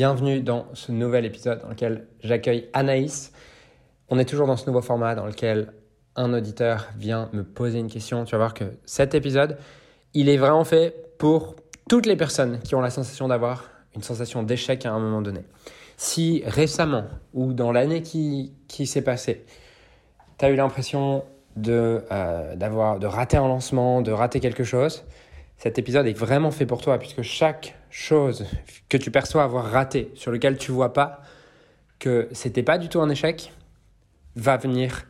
bienvenue dans ce nouvel épisode dans lequel j'accueille Anaïs. On est toujours dans ce nouveau format dans lequel un auditeur vient me poser une question. Tu vas voir que cet épisode, il est vraiment fait pour toutes les personnes qui ont la sensation d'avoir une sensation d'échec à un moment donné. Si récemment ou dans l'année qui, qui s'est passée, tu as eu l'impression de, euh, de rater un lancement, de rater quelque chose, cet épisode est vraiment fait pour toi puisque chaque chose que tu perçois avoir raté, sur lequel tu vois pas que c'était pas du tout un échec, va venir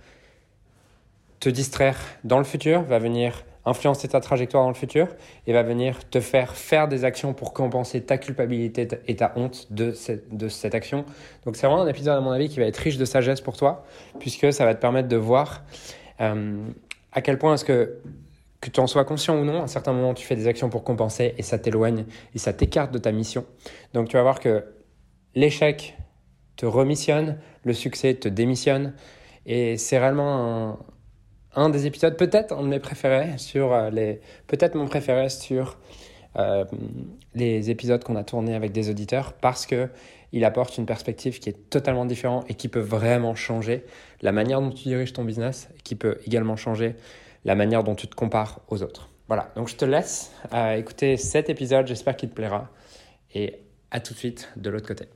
te distraire dans le futur, va venir influencer ta trajectoire dans le futur et va venir te faire faire des actions pour compenser ta culpabilité et ta honte de cette, action. Donc c'est vraiment un épisode à mon avis qui va être riche de sagesse pour toi puisque ça va te permettre de voir euh, à quel point est-ce que que tu en sois conscient ou non, à un certain moment, tu fais des actions pour compenser et ça t'éloigne et ça t'écarte de ta mission. Donc tu vas voir que l'échec te remissionne, le succès te démissionne. Et c'est réellement un, des épisodes, peut-être un de sur euh, les, peut-être mon préféré sur euh, les épisodes qu'on a tournés avec des auditeurs parce que il apporte une perspective qui est totalement différente et qui peut vraiment changer la manière dont tu diriges ton business, qui peut également changer la manière dont tu te compares aux autres. Voilà, donc je te laisse euh, écouter cet épisode, j'espère qu'il te plaira. Et à tout de suite de l'autre côté.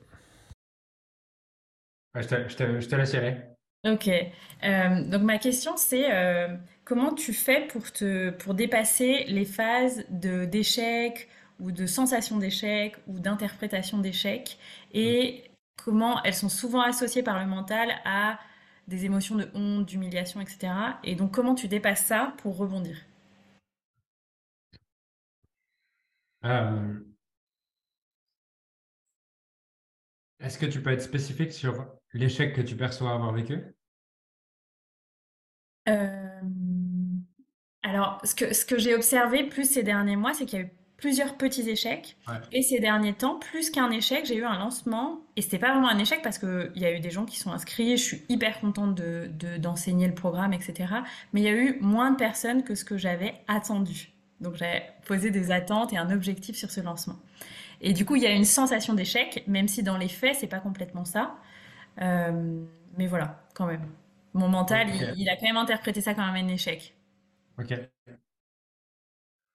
je, te, je, te, je, te, laisse y aller. Ok, euh, donc ma question c'est euh, comment tu fais pour, te, pour dépasser les phases d'échec ou de sensation d'échec ou d'interprétation d'échec et mmh. comment elles sont souvent associées par le mental à des émotions de honte, d'humiliation, etc. Et donc, comment tu dépasses ça pour rebondir? Euh... Est-ce que tu peux être spécifique sur l'échec que tu perçois avoir vécu? Euh... Alors, ce que, ce que j'ai observé plus ces derniers mois, c'est qu'il y a eu plusieurs petits échecs. Ouais. Et ces derniers temps, plus qu'un échec, j'ai eu un lancement. Et c'était pas vraiment un échec parce qu'il y a eu des gens qui sont inscrits. Je suis hyper contente de, de, d'enseigner le programme, etc. Mais il y a eu moins de personnes que ce que j'avais attendu. Donc j'avais posé des attentes et un objectif sur ce lancement. Et du coup, il y a une sensation d'échec, même si dans les faits, c'est pas complètement ça. Euh, mais voilà, quand même. Mon mental, okay. il, il, a quand même interprété ça comme un échec. Ok.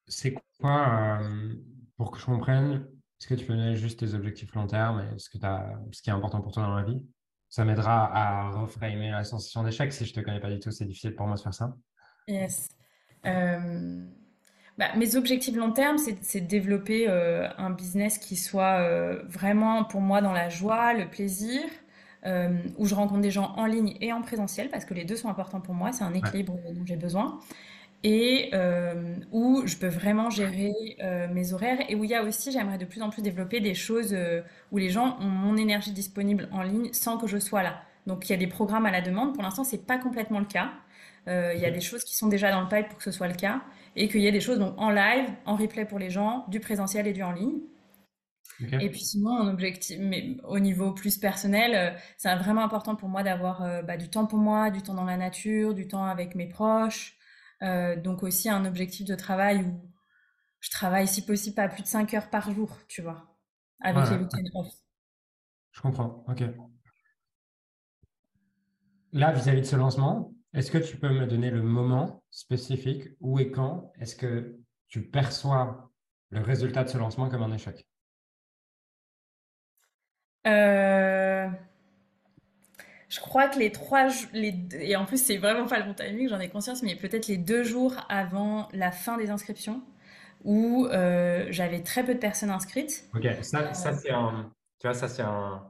C'est quoi, euh, pour que je comprenne, est-ce que tu peux donner juste tes objectifs long terme et ce, que as, ce qui est important pour toi dans la vie? Ça m'aidera à reframer la sensation d'échec. Si je te connais pas du tout, c'est difficile pour moi de faire ça. Yes. Euh, bah, mes objectifs long terme, c'est de développer euh, un business qui soit euh, vraiment pour moi dans la joie, le plaisir, où je rencontre des gens en ligne et en présentiel, parce que les deux sont importants pour moi. C'est un équilibre ouais. dont j'ai besoin et euh, où je peux vraiment gérer euh, mes horaires et où il y a aussi, j'aimerais de plus en plus développer des choses euh, où les gens ont mon énergie disponible en ligne sans que je sois là. Donc il y a des programmes à la demande. Pour l'instant, c'est pas complètement le cas. Il y a des choses qui sont déjà dans le pipe pour que ce soit le cas et qu'il y a des choses donc en live, en replay pour les gens, du présentiel et du en ligne. Okay. Et puis sinon, mon objectif, mais au niveau plus personnel, c'est vraiment important pour moi d'avoir bah, du temps pour moi, du temps dans la nature, du temps avec mes proches. Euh, donc aussi un objectif de travail où je travaille si possible pas plus de 5 heures par jour, tu vois, avec les week-ends off. Je comprends, ok. Là, vis-à-vis -vis de ce lancement, est-ce que tu peux me donner le moment spécifique où et quand est-ce que tu perçois le résultat de ce lancement comme un échec? Euh... Je crois que les trois les et en plus c'est vraiment pas le bon timing, j'en ai conscience, mais peut-être les deux jours avant la fin des inscriptions où euh, j'avais très peu de personnes inscrites. Ok, ça, ça c'est un, tu vois, ça c'est un,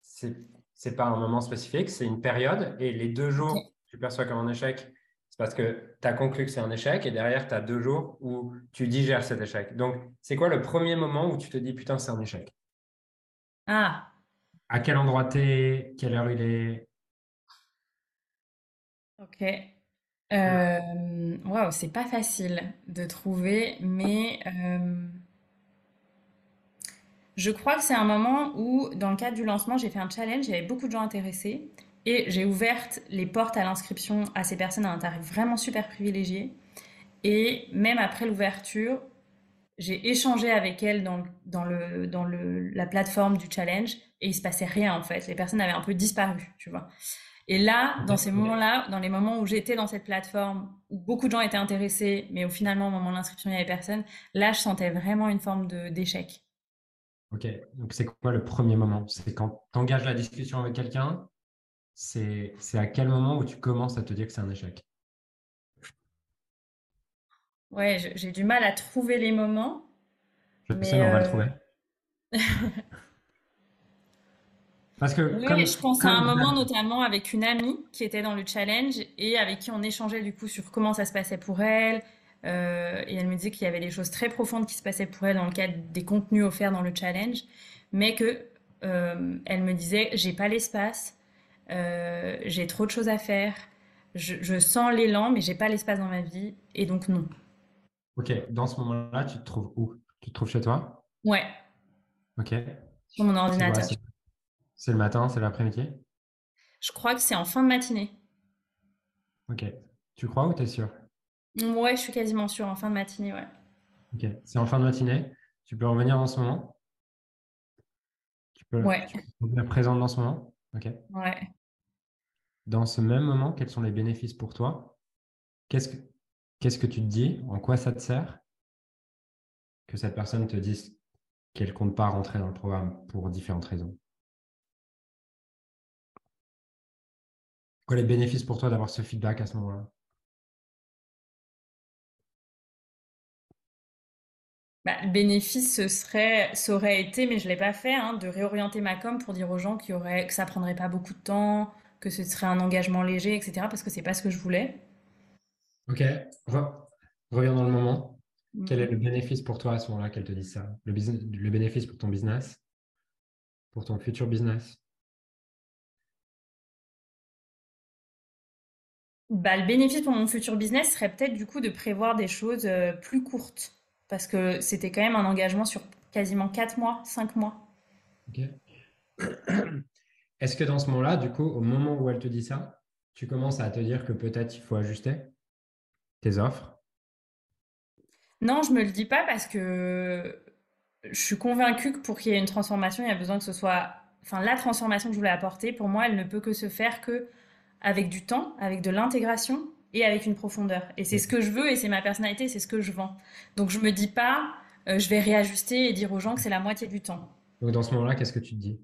c'est pas un moment spécifique, c'est une période et les deux jours okay. tu perçois comme un échec, c'est parce que tu as conclu que c'est un échec et derrière tu as deux jours où tu digères cet échec. Donc c'est quoi le premier moment où tu te dis putain c'est un échec? Ah, à quel endroit t'es? Quelle heure il est? Ok. Euh, Waouh, c'est pas facile de trouver, mais euh, je crois que c'est un moment où, dans le cadre du lancement, j'ai fait un challenge, avait beaucoup de gens intéressés, et j'ai ouvert les portes à l'inscription à ces personnes à un tarif vraiment super privilégié. Et même après l'ouverture, j'ai échangé avec elle dans, dans, le, dans le, la plateforme du challenge et il se passait rien en fait. Les personnes avaient un peu disparu, tu vois. Et là, dans ces moments-là, dans les moments où j'étais dans cette plateforme, où beaucoup de gens étaient intéressés, mais où finalement, au moment de l'inscription, il n'y avait personne, là, je sentais vraiment une forme d'échec. Ok, donc c'est quoi le premier moment? C'est quand tu engages la discussion avec quelqu'un, c'est à quel moment où tu commences à te dire que c'est un échec? Ouais, j'ai du mal à trouver les moments. Je sais, on va le euh, trouver. Parce que oui, je pense à un moment notamment avec une amie qui était dans le challenge et avec qui on échangeait du coup sur comment ça se passait pour elle. Euh, et elle me disait qu'il y avait des choses très profondes qui se passaient pour elle dans le cadre des contenus offerts dans le challenge, mais que euh, elle me disait j'ai pas l'espace, euh, j'ai trop de choses à faire, je, je sens l'élan, mais j'ai pas l'espace dans ma vie et donc non. Ok, dans ce moment-là, tu te trouves où? Tu te trouves chez toi? Ouais. Ok. Sur mon ordinateur. C'est le matin, c'est l'après-midi? Je crois que c'est en fin de matinée. Ok. Tu crois ou tu es sûr? Ouais, je suis quasiment sûr, en fin de matinée, ouais. Ok. C'est en fin de matinée. Tu peux revenir en ce moment? Tu peux, ouais. tu présente dans ce moment? Ok. Ouais. Dans ce même moment, quels sont les bénéfices pour toi? Qu'est-ce que Qu'est-ce que tu te dis? En quoi ça te sert? Que cette personne te dise qu'elle compte pas rentrer dans le programme pour différentes raisons Sont les bénéfices pour toi d'avoir ce feedback à ce moment-là? Bah, le bénéfice, ce serait, ça aurait été, mais je ne l'ai pas fait, hein, de réorienter ma com pour dire aux gens qu'il y aurait, que ça prendrait pas beaucoup de temps, que ce serait un engagement léger, etc. Parce que c'est pas ce que je voulais. Ok, reviens dans le moment. Quel est le bénéfice pour toi à ce moment-là qu'elle te dise ça? Le, le bénéfice pour ton business, pour ton futur business? Bah, le bénéfice pour mon futur business serait peut-être du coup de prévoir des choses euh, plus courtes. Parce que c'était quand même un engagement sur quasiment 4 mois, 5 mois. Est-ce que dans ce moment-là, du coup, au moment où elle te dit ça, tu commences à te dire que peut-être il faut ajuster tes offres? Non, je me le dis pas parce que je suis convaincue que pour qu'il y ait une transformation, il y a besoin que ce soit. Enfin, la transformation que je voulais apporter, pour moi, elle ne peut que se faire que avec du temps, avec de l'intégration et avec une profondeur. Et c'est ce que je veux et c'est ma personnalité, c'est ce que je vends. Donc je me dis pas, euh, je vais réajuster et dire aux gens que c'est la moitié du temps. Donc dans ce moment-là, qu'est-ce que tu te dis?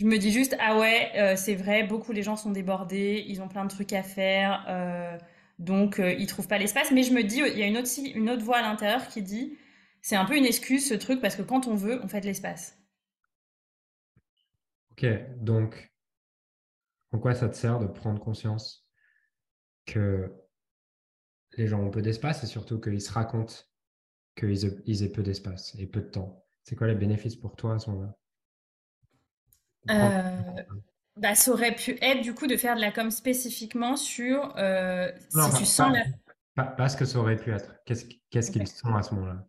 Je me dis juste, ah ouais, euh, c'est vrai, beaucoup les gens sont débordés, ils ont plein de trucs à faire, euh, donc ils trouvent pas l'espace. Mais je me dis, il y a une autre, une autre voix à l'intérieur qui dit, c'est un peu une excuse ce truc parce que quand on veut, on fait de l'espace. Ok, donc en quoi ça te sert de prendre conscience que les gens ont peu d'espace et surtout qu'ils se racontent qu'ils aient peu d'espace et peu de temps? C'est quoi les bénéfices pour toi à ce moment-là? Euh, bah, Ça aurait pu être du coup de faire de la com spécifiquement sur euh, si tu sens pas, pas, ce que ça aurait pu être. Qu'est-ce qu'ils sont à ce moment-là?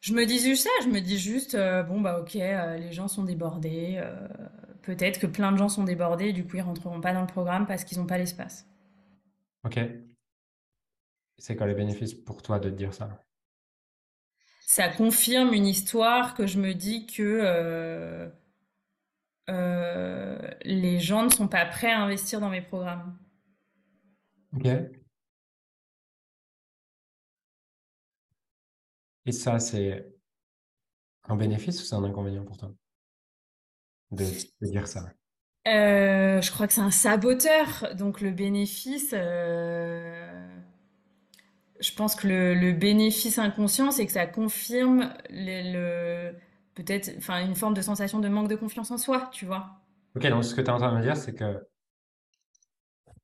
Je me dis juste ça, je me dis juste, euh, bon bah ok, les gens sont débordés, peut-être que plein de gens sont débordés et du coup ils rentreront pas dans le programme parce qu'ils n'ont pas l'espace. Ok. C'est quoi les bénéfices pour toi de dire ça? Ça confirme une histoire que je me dis que euh, euh, les gens ne sont pas prêts à investir dans mes programmes. Ok. Et ça, c'est un bénéfice ou c'est un inconvénient pour toi? De, dire ça euh, Je crois que c'est un saboteur. Donc le bénéfice, euh, je pense que le, bénéfice inconscient, c'est que ça confirme le, peut-être enfin, une forme de sensation de manque de confiance en soi, tu vois. Ok, donc ce que tu es en train de me dire, c'est que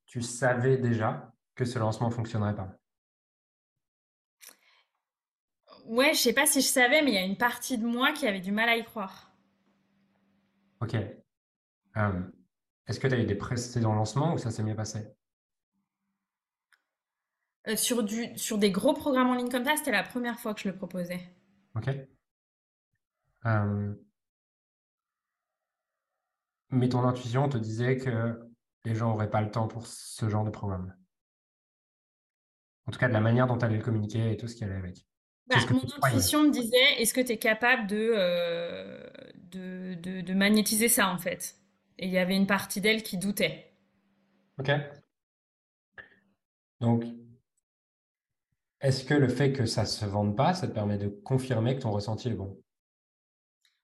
tu savais déjà que ce lancement fonctionnerait pas. Ouais, je sais pas si je savais, mais il y a une partie de moi qui avait du mal à y croire. Ok. Euh, est-ce que tu as eu des précédents lancements ou ça s'est mieux passé? Euh, sur, du, sur des gros programmes en ligne comme ça, c'était la première fois que je le proposais. Ok. Euh, mais ton intuition te disait que les gens n'auraient pas le temps pour ce genre de programme? En tout cas, de la manière dont tu allais le communiquer et tout ce qui allait avec. Bah, mon intuition me disait, est-ce que tu es capable de, euh, de, de, de, magnétiser ça, en fait? Et il y avait une partie d'elle qui doutait. Ok. Donc, est-ce que le fait que ça se vende pas, ça te permet de confirmer que ton ressenti est bon?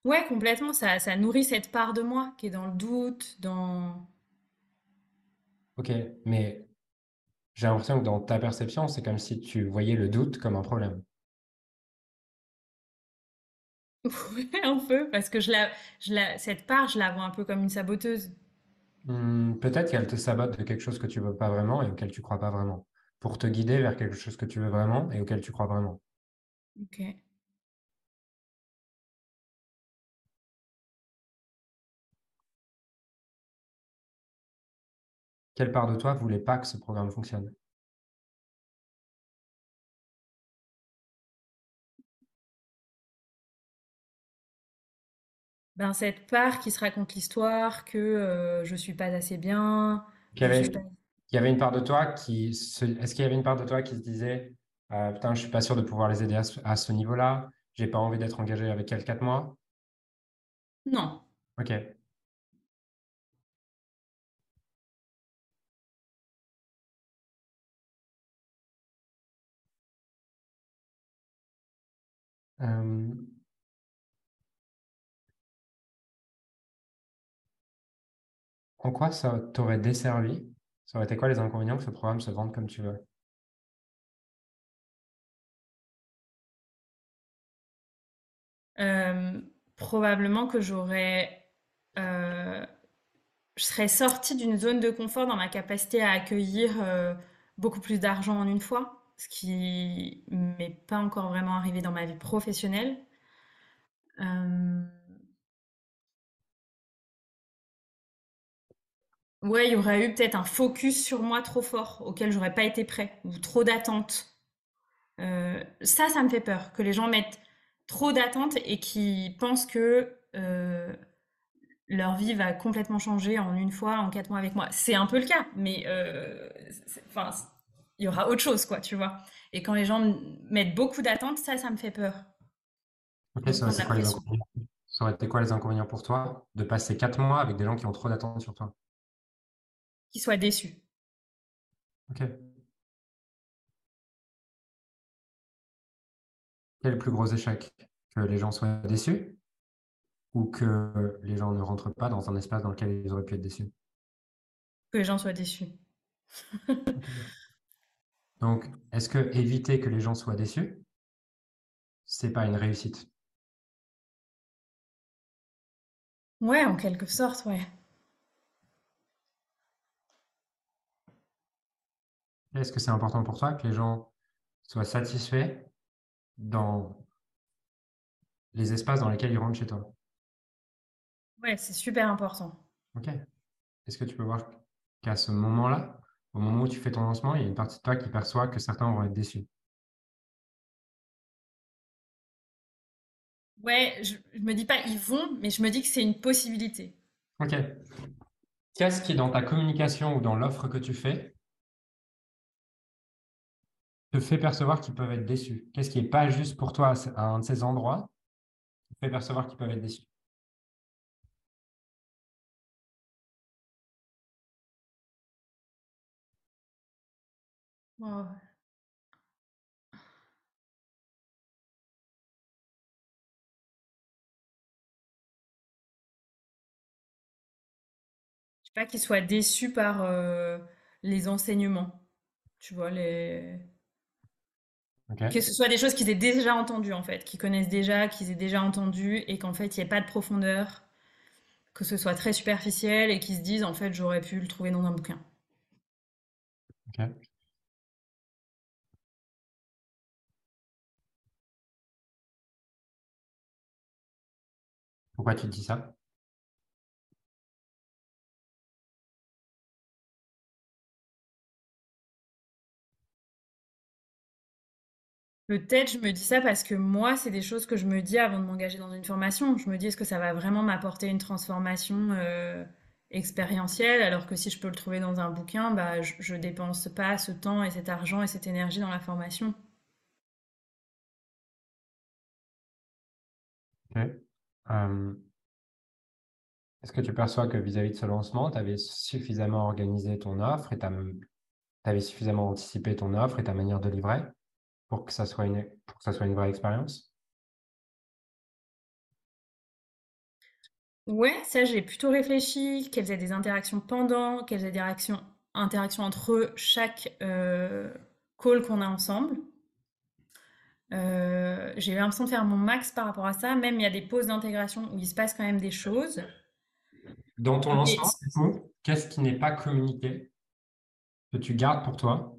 Ouais, complètement. Ça, ça nourrit cette part de moi qui est dans le doute, dans... Ok, mais j'ai l'impression que dans ta perception, c'est comme si tu voyais le doute comme un problème. Oui, un peu, parce que je la, je la, cette part, je la vois un peu comme une saboteuse. Hmm, peut-être qu'elle te sabote de quelque chose que tu veux pas vraiment et auquel tu crois pas vraiment, pour te guider vers quelque chose que tu veux vraiment et auquel tu crois vraiment. Ok. Quelle part de toi voulait pas que ce programme fonctionne? Ben, cette part qui se raconte l'histoire, que euh, je suis pas assez bien, Il y je avait, suis pas... il y avait une part de toi qui se... Est-ce qu'il y avait une part de toi qui se disait euh, Putain, je suis pas sûr de pouvoir les aider à ce, à ce niveau-là, j'ai pas envie d'être engagé avec elle quatre mois? Non. Ok. Euh, En quoi ça t'aurait desservi? Ça aurait été quoi les inconvénients que ce programme se vende comme tu veux? Euh, probablement que j'aurais... euh, je serais sortie d'une zone de confort dans ma capacité à accueillir euh, beaucoup plus d'argent en une fois, ce qui m'est pas encore vraiment arrivé dans ma vie professionnelle. Euh, ouais, il y aurait eu peut-être un focus sur moi trop fort, auquel j'aurais pas été prêt, ou trop d'attentes. Euh, ça, ça me fait peur, que les gens mettent trop d'attentes et qui pensent que euh, leur vie va complètement changer en une fois, en quatre mois avec moi. C'est un peu le cas, mais euh, enfin, il y aura autre chose, quoi, tu vois. Et quand les gens mettent beaucoup d'attentes, ça, ça me fait peur. Ok, ça, quoi les? Ça aurait été quoi les inconvénients pour toi de passer quatre mois avec des gens qui ont trop d'attentes sur toi? Qu'ils soient déçus. Ok. Quel est le plus gros échec? Que les gens soient déçus? Ou que les gens ne rentrent pas dans un espace dans lequel ils auraient pu être déçus? Que les gens soient déçus. Donc, est-ce que éviter que les gens soient déçus, c'est pas une réussite? Ouais, en quelque sorte, ouais. Est-ce que c'est important pour toi que les gens soient satisfaits dans les espaces dans lesquels ils rentrent chez toi? Ouais, c'est super important. Ok. Est-ce que tu peux voir qu'à ce moment-là, au moment où tu fais ton lancement, il y a une partie de toi qui perçoit que certains vont être déçus? Ouais, je, je me dis pas ils vont, mais je me dis que c'est une possibilité. Ok. Qu'est-ce qui, dans ta communication ou dans l'offre que tu fais, te fait percevoir qu'ils peuvent être déçus? Qu'est-ce qui n'est pas juste pour toi à un de ces endroits qui te fait percevoir qu'ils peuvent être déçus? Oh. Je sais pas qu'ils soient déçus par euh, les enseignements, tu vois, les... que ce soit des choses qu'ils aient déjà entendues en fait, qu'ils connaissent déjà, qu'ils aient déjà entendues et qu'en fait il n'y ait pas de profondeur, que ce soit très superficiel et qu'ils se disent en fait j'aurais pu le trouver dans un bouquin. Pourquoi tu dis ça? Peut-être je me dis ça parce que moi c'est des choses que je me dis avant de m'engager dans une formation. Je me dis est-ce que ça va vraiment m'apporter une transformation euh, expérientiel, alors que si je peux le trouver dans un bouquin, bah, je, ne dépense pas ce temps et cet argent et cette énergie dans la formation. Euh, est-ce que tu perçois que vis-à-vis de ce lancement, tu avais suffisamment organisé ton offre et tu avais suffisamment anticipé ton offre et ta manière de livrer? Pour que ça soit une, pour que ça soit une vraie expérience? Ouais, ça j'ai plutôt réfléchi, quelles étaient des interactions pendant, quelles étaient des interactions, interactions entre chaque euh, call qu'on a ensemble. Euh, j'ai eu l'impression de faire mon max par rapport à ça, même il y a des pauses d'intégration où il se passe quand même des choses. Dans ton lancement, qu'est-ce qui n'est pas communiqué que tu gardes pour toi?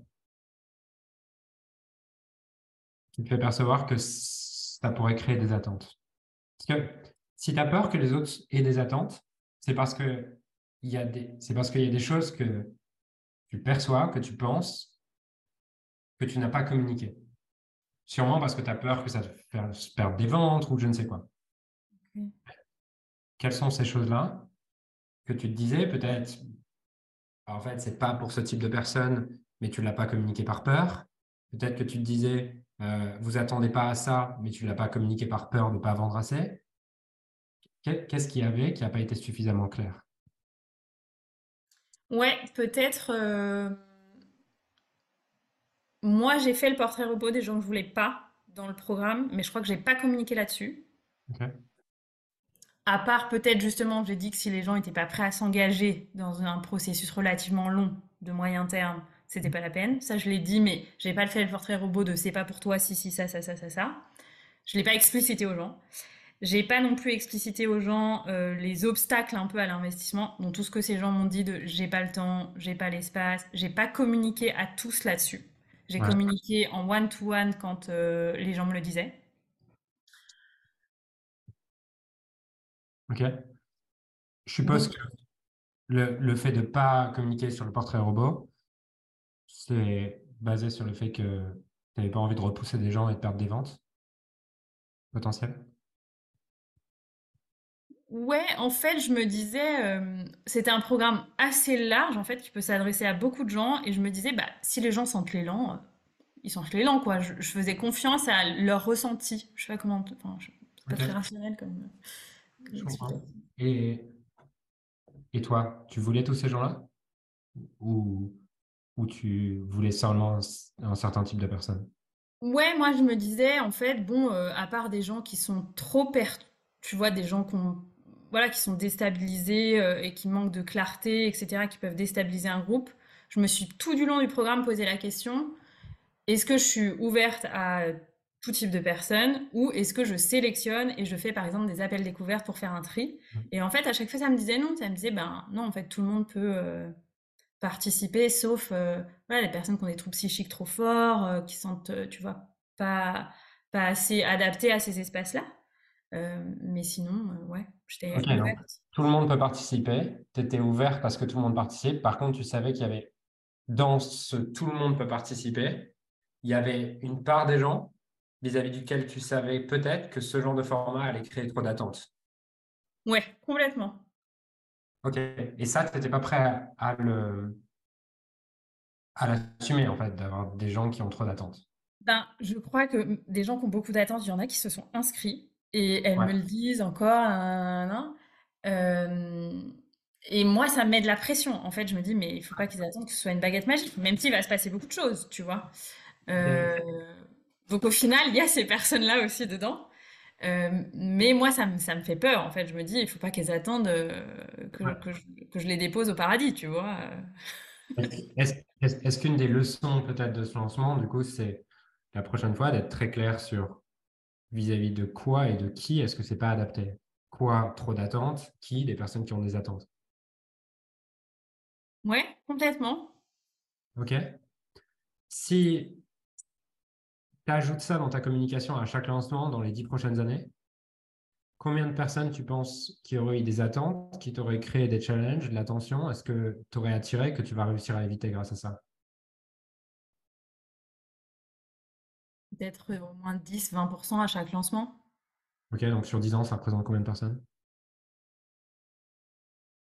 Qui te fait percevoir que ça pourrait créer des attentes Parce que si tu as peur que les autres aient des attentes, c'est parce que il y a des, c'est parce qu'il y a des choses que tu perçois, que tu penses, que tu n'as pas communiqué. Sûrement parce que tu as peur que ça te fasse perdre des ventes ou je ne sais quoi. Quelles sont ces choses-là que tu te disais peut-être, en fait, c'est pas pour ce type de personne, mais tu ne l'as pas communiqué par peur. Peut-être que tu te disais, euh, vous attendez pas à ça, mais tu ne l'as pas communiqué par peur de ne pas vendre assez? Qu'est-ce qu'il y avait qui n'a pas été suffisamment clair? Ouais, peut-être. Euh, moi, j'ai fait le portrait robot des gens que je voulais pas dans le programme, mais je crois que j'ai pas communiqué là-dessus. À part peut-être justement, j'ai dit que si les gens n'étaient pas prêts à s'engager dans un processus relativement long, de moyen terme, c'était pas la peine. Ça, je l'ai dit, mais j'ai pas fait le portrait robot de c'est pas pour toi, si, si, ça, ça, ça, ça, ça. Je l'ai pas explicité aux gens. J'ai pas non plus explicité aux gens euh, les obstacles un peu à l'investissement, donc tout ce que ces gens m'ont dit de j'ai pas le temps, j'ai pas l'espace, j'ai pas communiqué à tous là-dessus. J'ai communiqué en one-to-one quand euh, les gens me le disaient. Ok. Je suppose que le, le, fait de ne pas communiquer sur le portrait robot, c'est basé sur le fait que tu n'avais pas envie de repousser des gens et de perdre des ventes potentielles Ouais, en fait, je me disais, euh, c'était un programme assez large, en fait, qui peut s'adresser à beaucoup de gens. Et je me disais, bah, si les gens sentent l'élan, euh, ils sentent l'élan, quoi. Je, faisais confiance à leur ressenti. Je sais pas comment. Enfin, c'est pas très rationnel comme. et, et toi, tu voulais tous ces gens-là? Ou, ou tu voulais seulement un, certain type de personnes Ouais, moi, je me disais, en fait, bon, euh, à part des gens qui sont trop perturbés, tu vois, des gens qui ont voilà, qui sont déstabilisés euh, et qui manquent de clarté, etc., qui peuvent déstabiliser un groupe, je me suis tout du long du programme posé la question est-ce que je suis ouverte à tout type de personnes ou est-ce que je sélectionne et je fais par exemple des appels découvertes pour faire un tri? Mmh. Et en fait, à chaque fois, ça me disait non. Ça me disait ben non, en fait, tout le monde peut euh, participer, sauf euh, voilà, les personnes qui ont des troubles psychiques trop forts, qui sentent, tu vois, pas pas assez adaptées à ces espaces-là. mais sinon, ouais. Tout le monde peut participer. Tu étais ouvert parce que tout le monde participe. Par contre, tu savais qu'il y avait dans ce tout le monde peut participer, il y avait une part des gens vis-à-vis duquel tu savais peut-être que ce genre de format allait créer trop d'attentes. Ouais, complètement. Ok. Et ça, tu n'étais pas prêt à, le à l'assumer en fait, d'avoir des gens qui ont trop d'attentes? Ben, je crois que des gens qui ont beaucoup d'attentes, il y en a qui se sont inscrits et elles me le disent encore. et moi, ça me met de la pression. En fait, je me dis, mais il faut pas qu'ils attendent que ce soit une baguette magique, même s'il va se passer beaucoup de choses, tu vois? Euh, donc au final, il y a ces personnes-là aussi dedans. Mais moi, ça me, ça me fait peur. En fait, je me dis, il faut pas qu'elles attendent que, que, je, que, je, les dépose au paradis, tu vois. Est-ce qu'une des leçons peut-être de ce lancement, du coup, c'est la prochaine fois d'être très clair sur vis-à-vis de quoi et de qui est-ce que c'est pas adapté? Quoi? Trop d'attentes? Qui? Des personnes qui ont des attentes? Ouais, complètement. Ok. Si tu ajoutes ça dans ta communication à chaque lancement dans les dix prochaines années, combien de personnes tu penses qui auraient eu des attentes, qui t'auraient créé des challenges, de l'attention Est-ce que tu aurais attiré que tu vas réussir à éviter grâce à ça? Peut-être au moins 10-20% à chaque lancement. Ok, donc sur 10 ans, ça représente combien de personnes?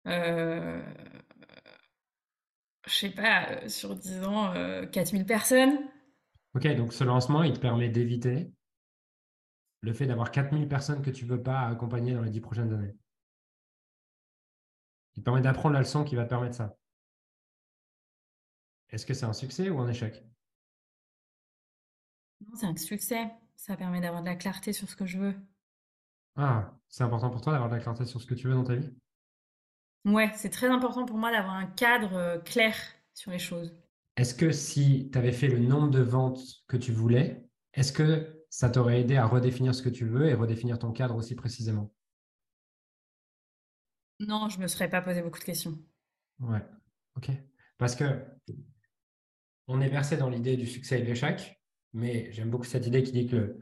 Euh, je sais pas, euh, sur 10 ans, euh, 4000 personnes. Ok, donc ce lancement, il te permet d'éviter le fait d'avoir 4000 personnes que tu ne veux pas accompagner dans les 10 prochaines années. Il te permet d'apprendre la leçon qui va te permettre ça. Est-ce que c'est un succès ou un échec? Non, c'est un succès. Ça permet d'avoir de la clarté sur ce que je veux. Ah, c'est important pour toi d'avoir de la clarté sur ce que tu veux dans ta vie? Ouais, c'est très important pour moi d'avoir un cadre euh, clair sur les choses. Est-ce que si tu avais fait le nombre de ventes que tu voulais, est-ce que ça t'aurait aidé à redéfinir ce que tu veux et redéfinir ton cadre aussi précisément? Non, je me serais pas posé beaucoup de questions. Ouais, ok. Parce que on est versé dans l'idée du succès et de l'échec, mais j'aime beaucoup cette idée qui dit que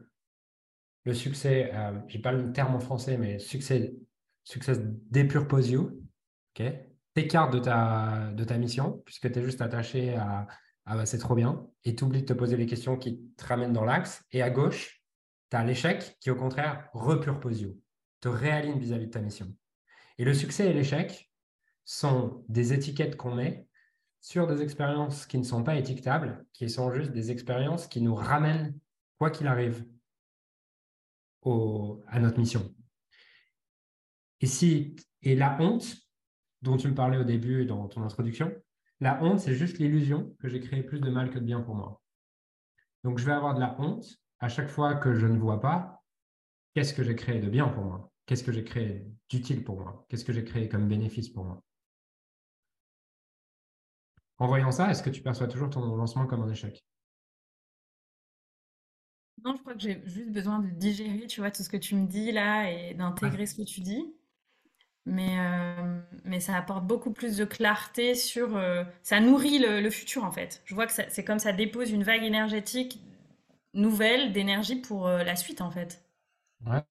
le, succès, euh, je n'ai pas le terme en français, mais succès, success dépurpose you, ok? T'écartes de ta, de ta mission, puisque tu es juste attaché à, ah bah, c'est trop bien, et tu oublies de te poser les questions qui te ramènent dans l'axe, et à gauche, tu as l'échec qui, au contraire, repurpose you, te réaligne vis-à-vis de ta mission. Et le succès et l'échec sont des étiquettes qu'on met sur des expériences qui ne sont pas étiquetables, qui sont juste des expériences qui nous ramènent, quoi qu'il arrive, à notre mission. Et, si, et la honte, dont tu me parlais au début dans ton introduction, la honte, c'est juste l'illusion que j'ai créé plus de mal que de bien pour moi. Donc, je vais avoir de la honte à chaque fois que je ne vois pas qu'est-ce que j'ai créé de bien pour moi, qu'est-ce que j'ai créé d'utile pour moi, qu'est-ce que j'ai créé comme bénéfice pour moi. En voyant ça, est-ce que tu perçois toujours ton lancement comme un échec? Non, je crois que j'ai juste besoin de digérer, tu vois, tout ce que tu me dis là et d'intégrer ce que tu dis. Mais, euh, mais ça apporte beaucoup plus de clarté sur... euh, ça nourrit le, le futur en fait. Je vois que c'est comme ça dépose une vague énergétique nouvelle d'énergie pour euh, la suite en fait. Ouais.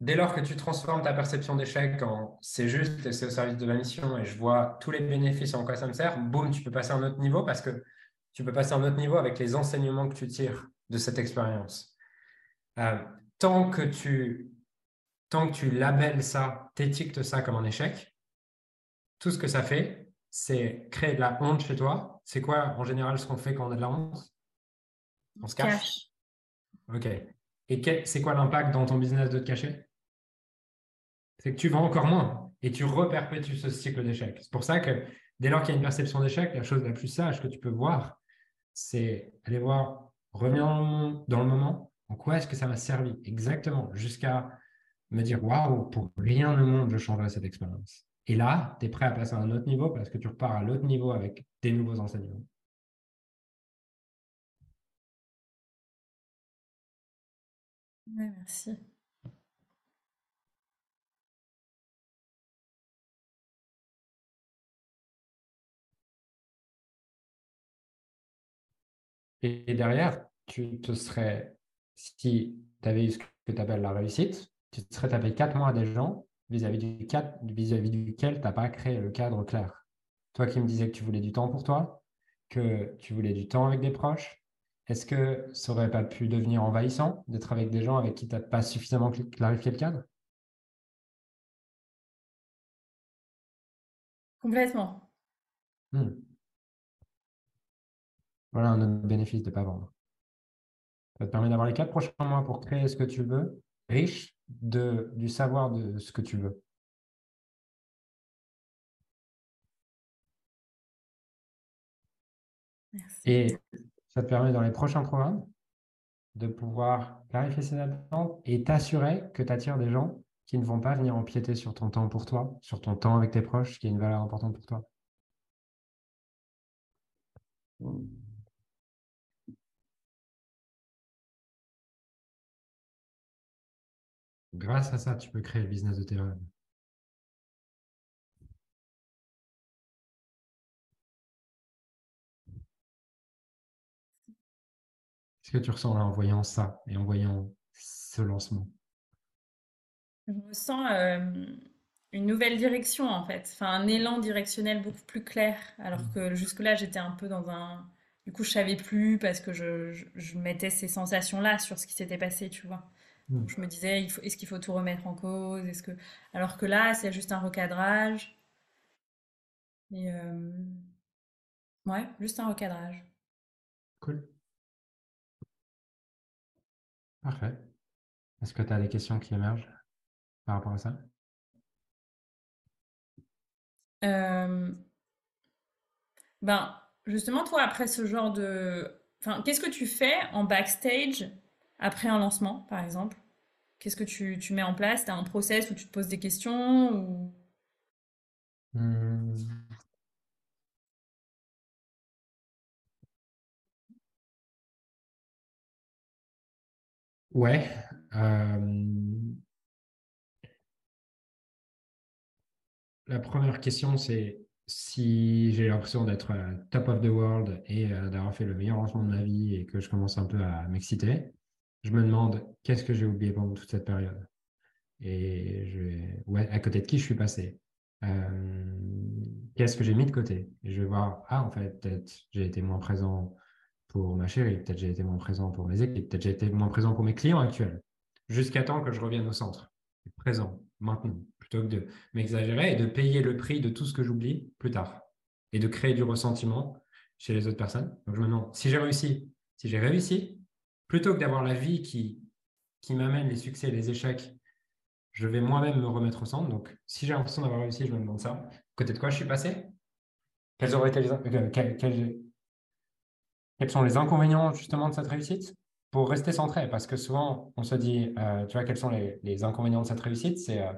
Dès lors que tu transformes ta perception d'échec en c'est juste et c'est au service de la mission et je vois tous les bénéfices en quoi ça me sert, boum, tu peux passer à un autre niveau parce que tu peux passer à un autre niveau avec les enseignements que tu tires de cette expérience. Euh, tant que tu tant que tu labelles ça, t'étiquetes ça comme un échec, tout ce que ça fait, c'est créer de la honte chez toi. C'est quoi en général ce qu'on fait quand on a de la honte? On se cache. Ok. Et c'est quoi l'impact dans ton business de te cacher? C'est que tu vends encore moins et tu reperpétues ce cycle d'échec. C'est pour ça que dès lors qu'il y a une perception d'échec, la chose la plus sage que tu peux voir, c'est aller voir, moment- dans le moment, en quoi est-ce que ça m'a servi exactement, jusqu'à me dire, waouh, pour rien au monde, je changerai cette expérience. Et là, tu es prêt à passer à un autre niveau parce que tu repars à l'autre niveau avec des nouveaux enseignements. Ouais, merci. Et derrière, tu te serais, si tu avais eu ce que tu appelles la réussite, tu serais tapé quatre mois à des gens vis-à-vis du cadre, vis-à-vis duquel tu n'as pas créé le cadre clair. Toi qui me disais que tu voulais du temps pour toi, que tu voulais du temps avec des proches, est-ce que ça aurait pas pu devenir envahissant d'être avec des gens avec qui tu n'as pas suffisamment cl- clarifié le cadre? Complètement. Hmm. Voilà un autre bénéfice de ne pas vendre. Ça te permet d'avoir les quatre prochains mois pour créer ce que tu veux, riche de, du savoir de ce que tu veux. Merci. Et ça te permet dans les prochains programmes de pouvoir clarifier ses attentes et t'assurer que tu attires des gens qui ne vont pas venir empiéter sur ton temps pour toi, sur ton temps avec tes proches, qui est une valeur importante pour toi. Grâce à ça, tu peux créer le business de tes rêves. Qu'est-ce que tu ressens là en voyant ça et en voyant ce lancement? Je ressens euh, une nouvelle direction en fait, enfin un élan directionnel beaucoup plus clair, alors que jusque-là j'étais un peu dans un... Du coup je savais plus parce que je, je, je mettais ces sensations-là sur ce qui s'était passé, tu vois. Donc, je me disais, est-ce qu'il faut tout remettre en cause? Est-ce que... Alors que là, c'est juste un recadrage. Et euh, ouais, juste un recadrage. Cool. Parfait. Est-ce que tu as des questions qui émergent par rapport à ça? Euh, ben, justement, toi, après ce genre de... Enfin, qu'est-ce que tu fais en backstage après un lancement, par exemple? Qu'est-ce que tu, tu mets en place? Tu as un process où tu te poses des questions ou... Hmm. Ouais. euh, La première question, c'est si j'ai l'impression d'être euh, top of the world et euh, d'avoir fait le meilleur lancement de ma vie et que je commence un peu à m'exciter, je me demande qu'est-ce que j'ai oublié pendant toute cette période? Et je vais, ouais, à côté de qui je suis passé? Euh, qu'est-ce que j'ai mis de côté? Et je vais voir, ah, en fait, peut-être j'ai été moins présent pour ma chérie, peut-être j'ai été moins présent pour mes équipes, peut-être j'ai été moins présent pour mes clients actuels, jusqu'à temps que je revienne au centre, présent, maintenant plutôt que de m'exagérer et de payer le prix de tout ce que j'oublie plus tard et de créer du ressentiment chez les autres personnes. Donc je me demande si j'ai réussi, si j'ai réussi, plutôt que d'avoir la vie qui, qui m'amène les succès et les échecs, je vais moi-même me remettre au centre. Donc si j'ai l'impression d'avoir réussi, je me demande ça. Côté de quoi je suis passé? Euh, quels, sont les inconvénients justement de cette réussite? Pour rester centré Parce que souvent, on se dit, euh, tu vois, quels sont les, inconvénients de cette réussite? C'est euh,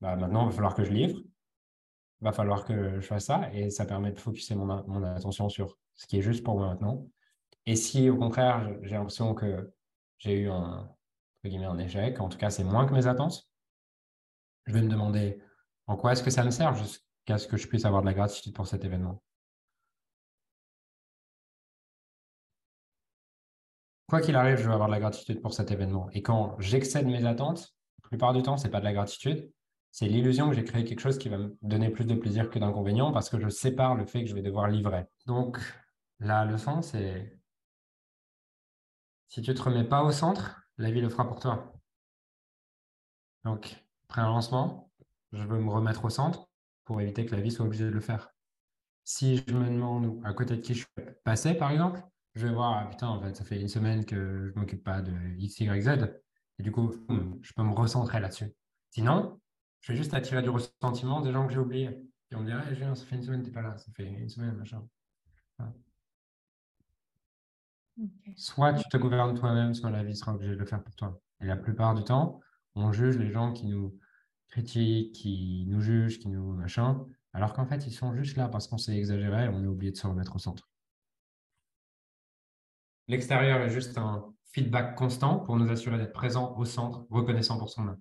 bah, maintenant, il va falloir que je livre, il va falloir que je fasse ça, et ça permet de focuser mon, mon attention sur ce qui est juste pour moi maintenant. Et si au contraire, j'ai l'impression que j'ai eu un, un échec, en tout cas c'est moins que mes attentes, je vais me demander en quoi est-ce que ça me sert jusqu'à ce que je puisse avoir de la gratitude pour cet événement. Quoi qu'il arrive, je vais avoir de la gratitude pour cet événement. Et quand j'excède mes attentes, la plupart du temps, ce n'est pas de la gratitude, c'est l'illusion que j'ai créé quelque chose qui va me donner plus de plaisir que d'inconvénients parce que je sépare le fait que je vais devoir livrer. Donc, la leçon, c'est si tu ne te remets pas au centre, la vie le fera pour toi. Donc, après un lancement, je veux me remettre au centre pour éviter que la vie soit obligée de le faire. Si je me demande à côté de qui je suis passé, par exemple, je vais voir, ah, putain, en fait, ça fait une semaine que je ne m'occupe pas de X, Y, Z. Et du coup, je peux me recentrer là-dessus. Sinon, je vais juste attirer du ressentiment des gens que j'ai oubliés. Et on me dirait, hey, ça fait une semaine que tu n'es pas là, ça fait une semaine, machin. Soit tu te gouvernes toi-même, soit la vie sera obligée de le faire pour toi. Et la plupart du temps, on juge les gens qui nous critiquent, qui nous jugent, qui nous machin, alors qu'en fait, ils sont juste là parce qu'on s'est exagéré et on a oublié de se remettre au centre. L'extérieur est juste un feedback constant pour nous assurer d'être présent au centre, reconnaissant pour son âme.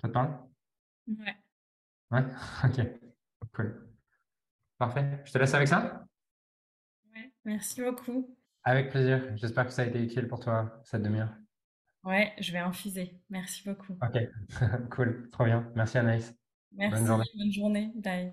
Ça te parle? Ouais. Ouais, ok, cool. Parfait. Je te laisse avec ça Ouais, merci beaucoup. Avec plaisir. J'espère que ça a été utile pour toi, cette demi-heure. Ouais, je vais infuser. Merci beaucoup. Ok, cool, trop bien. Merci Anaïs. Merci, bonne journée. Bonne journée. Bye.